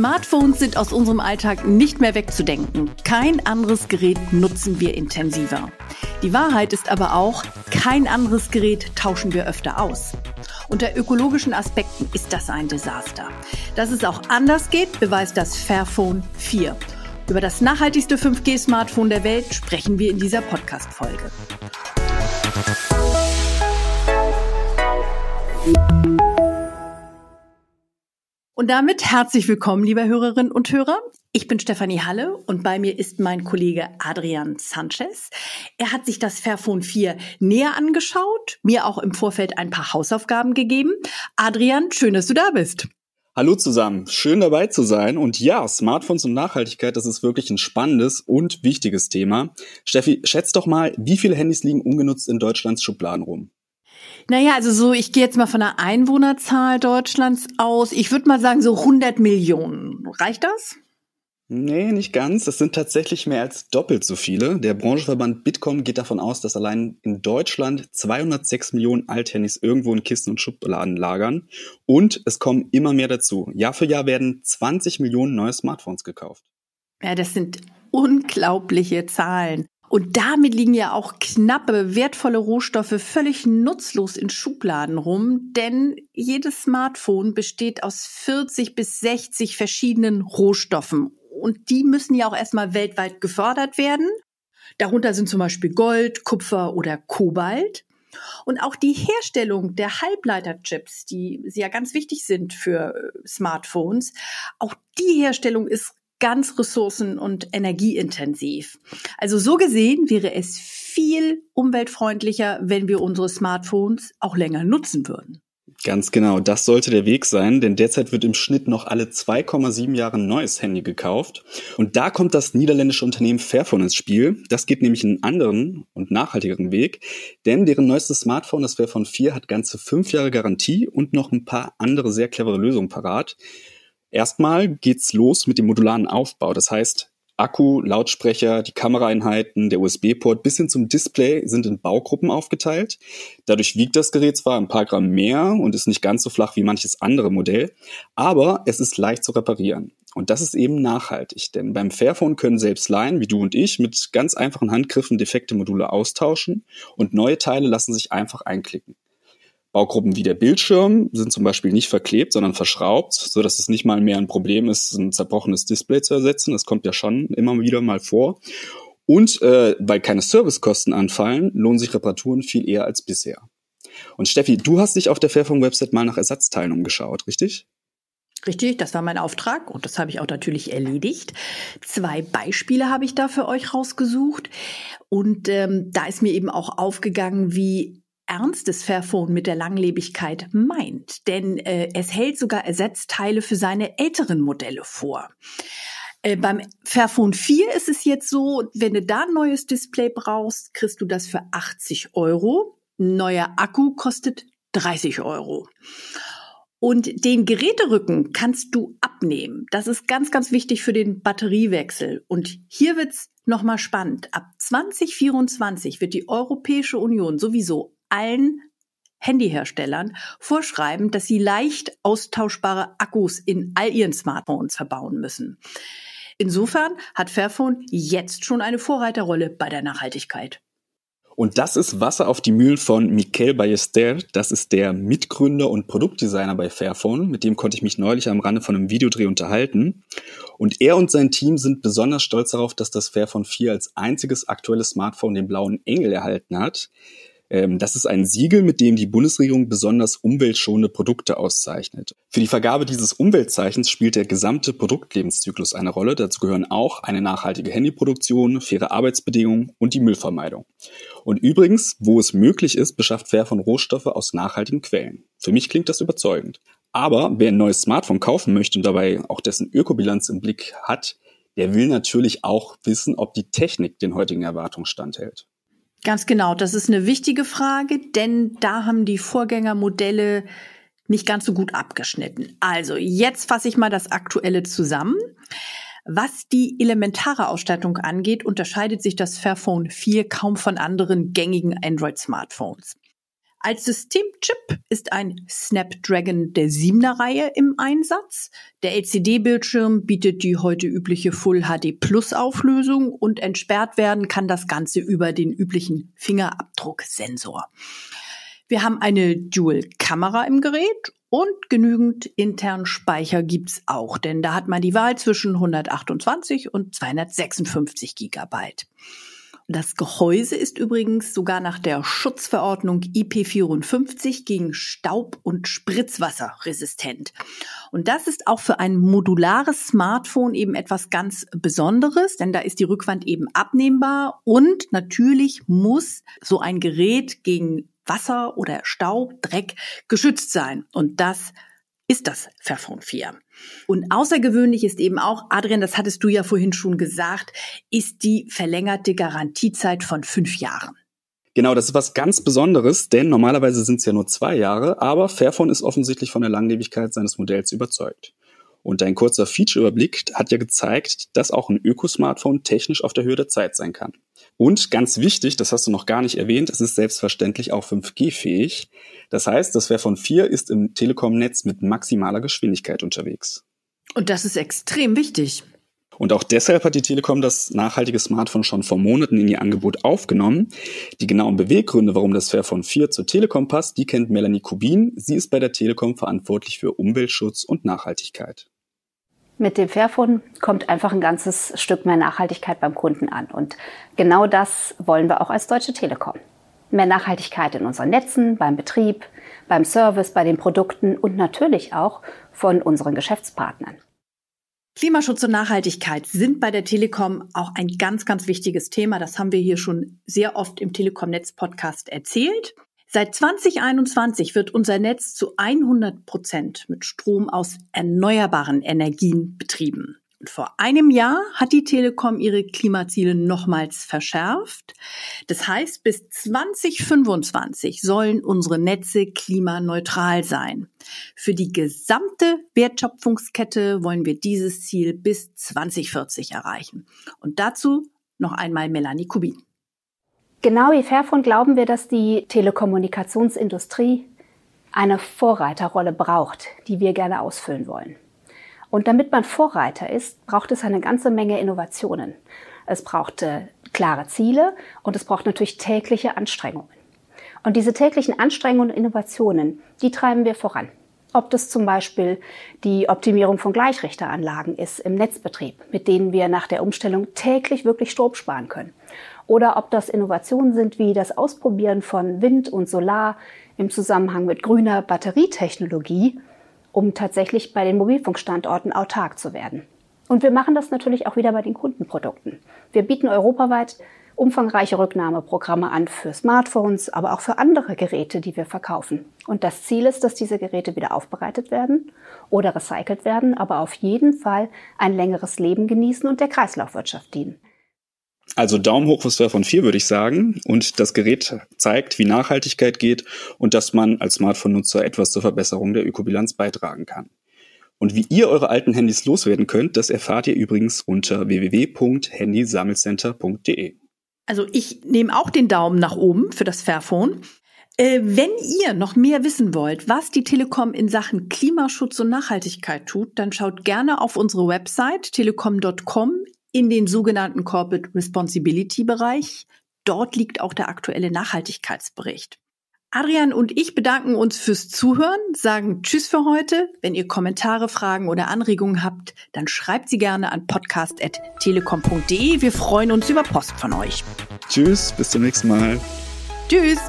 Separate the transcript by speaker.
Speaker 1: Smartphones sind aus unserem Alltag nicht mehr wegzudenken. Kein anderes Gerät nutzen wir intensiver. Die Wahrheit ist aber auch, kein anderes Gerät tauschen wir öfter aus. Unter ökologischen Aspekten ist das ein Desaster. Dass es auch anders geht, beweist das Fairphone 4. Über das nachhaltigste 5G-Smartphone der Welt sprechen wir in dieser Podcast-Folge. Und damit herzlich willkommen, liebe Hörerinnen und Hörer. Ich bin Stefanie Halle und bei mir ist mein Kollege Adrian Sanchez. Er hat sich das Fairphone 4 näher angeschaut, mir auch im Vorfeld ein paar Hausaufgaben gegeben. Adrian, schön, dass du da bist.
Speaker 2: Hallo zusammen, schön dabei zu sein. Und ja, Smartphones und Nachhaltigkeit, das ist wirklich ein spannendes und wichtiges Thema. Steffi, schätzt doch mal, wie viele Handys liegen ungenutzt in Deutschlands Schubladen rum?
Speaker 1: Naja, also so, ich gehe jetzt mal von der Einwohnerzahl Deutschlands aus. Ich würde mal sagen, so 100 Millionen. Reicht das?
Speaker 2: Nee, nicht ganz. Das sind tatsächlich mehr als doppelt so viele. Der Branchenverband Bitkom geht davon aus, dass allein in Deutschland 206 Millionen Althandys irgendwo in Kisten und Schubladen lagern. Und es kommen immer mehr dazu. Jahr für Jahr werden 20 Millionen neue Smartphones gekauft.
Speaker 1: Ja, das sind unglaubliche Zahlen. Und damit liegen ja auch knappe, wertvolle Rohstoffe völlig nutzlos in Schubladen rum, denn jedes Smartphone besteht aus 40 bis 60 verschiedenen Rohstoffen. Und die müssen ja auch erstmal weltweit gefördert werden. Darunter sind zum Beispiel Gold, Kupfer oder Kobalt. Und auch die Herstellung der Halbleiterchips, die sehr ganz wichtig sind für äh, Smartphones, auch die Herstellung ist ganz ressourcen- und energieintensiv. Also so gesehen wäre es viel umweltfreundlicher, wenn wir unsere Smartphones auch länger nutzen würden.
Speaker 2: Ganz genau, das sollte der Weg sein, denn derzeit wird im Schnitt noch alle 2,7 Jahre ein neues Handy gekauft. Und da kommt das niederländische Unternehmen Fairphone ins Spiel. Das geht nämlich einen anderen und nachhaltigeren Weg, denn deren neuestes Smartphone, das Fairphone 4, hat ganze fünf Jahre Garantie und noch ein paar andere sehr clevere Lösungen parat. Erstmal geht's los mit dem modularen Aufbau. Das heißt, Akku, Lautsprecher, die Kameraeinheiten, der USB-Port bis hin zum Display sind in Baugruppen aufgeteilt. Dadurch wiegt das Gerät zwar ein paar Gramm mehr und ist nicht ganz so flach wie manches andere Modell, aber es ist leicht zu reparieren. Und das ist eben nachhaltig, denn beim Fairphone können selbst Laien wie du und ich mit ganz einfachen Handgriffen defekte Module austauschen und neue Teile lassen sich einfach einklicken. Baugruppen wie der Bildschirm sind zum Beispiel nicht verklebt, sondern verschraubt, so dass es nicht mal mehr ein Problem ist, ein zerbrochenes Display zu ersetzen. Das kommt ja schon immer wieder mal vor. Und äh, weil keine Servicekosten anfallen, lohnen sich Reparaturen viel eher als bisher. Und Steffi, du hast dich auf der Fairphone-Website mal nach Ersatzteilen umgeschaut, richtig?
Speaker 1: Richtig, das war mein Auftrag und das habe ich auch natürlich erledigt. Zwei Beispiele habe ich da für euch rausgesucht und ähm, da ist mir eben auch aufgegangen, wie ernstes Fairphone mit der Langlebigkeit meint, denn äh, es hält sogar Ersatzteile für seine älteren Modelle vor. Äh, beim Fairphone 4 ist es jetzt so, wenn du da ein neues Display brauchst, kriegst du das für 80 Euro. Ein neuer Akku kostet 30 Euro. Und den Geräterücken kannst du abnehmen. Das ist ganz, ganz wichtig für den Batteriewechsel. Und hier wird's nochmal spannend. Ab 2024 wird die Europäische Union sowieso allen Handyherstellern vorschreiben, dass sie leicht austauschbare Akkus in all ihren Smartphones verbauen müssen. Insofern hat Fairphone jetzt schon eine Vorreiterrolle bei der Nachhaltigkeit.
Speaker 2: Und das ist Wasser auf die Mühlen von Michael Ballester. Das ist der Mitgründer und Produktdesigner bei Fairphone. Mit dem konnte ich mich neulich am Rande von einem Videodreh unterhalten. Und er und sein Team sind besonders stolz darauf, dass das Fairphone 4 als einziges aktuelles Smartphone den blauen Engel erhalten hat. Ähm, das ist ein Siegel, mit dem die Bundesregierung besonders umweltschonende Produkte auszeichnet. Für die Vergabe dieses Umweltzeichens spielt der gesamte Produktlebenszyklus eine Rolle. Dazu gehören auch eine nachhaltige Handyproduktion, faire Arbeitsbedingungen und die Müllvermeidung. Und übrigens, wo es möglich ist, beschafft Fairphone Rohstoffe aus nachhaltigen Quellen. Für mich klingt das überzeugend. Aber wer ein neues Smartphone kaufen möchte und dabei auch dessen Ökobilanz im Blick hat, der will natürlich auch wissen, ob die Technik den heutigen Erwartungen standhält.
Speaker 1: Ganz genau, das ist eine wichtige Frage, denn da haben die Vorgängermodelle nicht ganz so gut abgeschnitten. Also, jetzt fasse ich mal das Aktuelle zusammen. Was die elementare Ausstattung angeht, unterscheidet sich das Fairphone 4 kaum von anderen gängigen Android-Smartphones. Als Systemchip ist ein Snapdragon der 7er Reihe im Einsatz. Der LCD-Bildschirm bietet die heute übliche Full HD Plus Auflösung und entsperrt werden kann das Ganze über den üblichen Fingerabdrucksensor. Wir haben eine Dual-Kamera im Gerät und genügend internen Speicher gibt's auch, denn da hat man die Wahl zwischen 128 und 256 Gigabyte. Das Gehäuse ist übrigens sogar nach der Schutzverordnung IP54 gegen Staub und Spritzwasser resistent. Und das ist auch für ein modulares Smartphone eben etwas ganz Besonderes, denn da ist die Rückwand eben abnehmbar und natürlich muss so ein Gerät gegen Wasser oder Staub, Dreck geschützt sein. Und das ist das Fairphone 4. Und außergewöhnlich ist eben auch, Adrian, das hattest du ja vorhin schon gesagt, ist die verlängerte Garantiezeit von fünf Jahren.
Speaker 2: Genau, das ist was ganz Besonderes, denn normalerweise sind es ja nur zwei Jahre, aber Fairphone ist offensichtlich von der Langlebigkeit seines Modells überzeugt. Und dein kurzer Feature-Überblick hat ja gezeigt, dass auch ein Öko-Smartphone technisch auf der Höhe der Zeit sein kann. Und ganz wichtig, das hast du noch gar nicht erwähnt, es ist selbstverständlich auch 5G-fähig. Das heißt, das Fairphone 4 ist im Telekom-Netz mit maximaler Geschwindigkeit unterwegs.
Speaker 1: Und das ist extrem wichtig.
Speaker 2: Und auch deshalb hat die Telekom das nachhaltige Smartphone schon vor Monaten in ihr Angebot aufgenommen. Die genauen Beweggründe, warum das Fairphone 4 zur Telekom passt, die kennt Melanie Kubin. Sie ist bei der Telekom verantwortlich für Umweltschutz und Nachhaltigkeit.
Speaker 3: Mit dem Fairphone kommt einfach ein ganzes Stück mehr Nachhaltigkeit beim Kunden an. Und genau das wollen wir auch als Deutsche Telekom. Mehr Nachhaltigkeit in unseren Netzen, beim Betrieb, beim Service, bei den Produkten und natürlich auch von unseren Geschäftspartnern.
Speaker 1: Klimaschutz und Nachhaltigkeit sind bei der Telekom auch ein ganz, ganz wichtiges Thema. Das haben wir hier schon sehr oft im Telekom-Netz-Podcast erzählt. Seit 2021 wird unser Netz zu 100 Prozent mit Strom aus erneuerbaren Energien betrieben. Vor einem Jahr hat die Telekom ihre Klimaziele nochmals verschärft. Das heißt, bis 2025 sollen unsere Netze klimaneutral sein. Für die gesamte Wertschöpfungskette wollen wir dieses Ziel bis 2040 erreichen. Und dazu noch einmal Melanie Kubin.
Speaker 3: Genau wie Fairphone glauben wir, dass die Telekommunikationsindustrie eine Vorreiterrolle braucht, die wir gerne ausfüllen wollen. Und damit man Vorreiter ist, braucht es eine ganze Menge Innovationen. Es braucht äh, klare Ziele und es braucht natürlich tägliche Anstrengungen. Und diese täglichen Anstrengungen und Innovationen, die treiben wir voran. Ob das zum Beispiel die Optimierung von Gleichrichteranlagen ist im Netzbetrieb, mit denen wir nach der Umstellung täglich wirklich Strom sparen können. Oder ob das Innovationen sind wie das Ausprobieren von Wind und Solar im Zusammenhang mit grüner Batterietechnologie, um tatsächlich bei den Mobilfunkstandorten autark zu werden. Und wir machen das natürlich auch wieder bei den Kundenprodukten. Wir bieten europaweit umfangreiche Rücknahmeprogramme an für Smartphones, aber auch für andere Geräte, die wir verkaufen. Und das Ziel ist, dass diese Geräte wieder aufbereitet werden oder recycelt werden, aber auf jeden Fall ein längeres Leben genießen und der Kreislaufwirtschaft dienen.
Speaker 2: Also Daumen hoch fürs von 4 würde ich sagen. Und das Gerät zeigt, wie Nachhaltigkeit geht und dass man als Smartphone-Nutzer etwas zur Verbesserung der Ökobilanz beitragen kann. Und wie ihr eure alten Handys loswerden könnt, das erfahrt ihr übrigens unter www.handysammelcenter.de.
Speaker 1: Also ich nehme auch den Daumen nach oben für das Fairphone. Äh, wenn ihr noch mehr wissen wollt, was die Telekom in Sachen Klimaschutz und Nachhaltigkeit tut, dann schaut gerne auf unsere Website telekom.com in den sogenannten Corporate Responsibility Bereich. Dort liegt auch der aktuelle Nachhaltigkeitsbericht. Adrian und ich bedanken uns fürs Zuhören, sagen Tschüss für heute. Wenn ihr Kommentare, Fragen oder Anregungen habt, dann schreibt sie gerne an podcast.telekom.de. Wir freuen uns über Post von euch.
Speaker 2: Tschüss, bis zum nächsten Mal.
Speaker 1: Tschüss.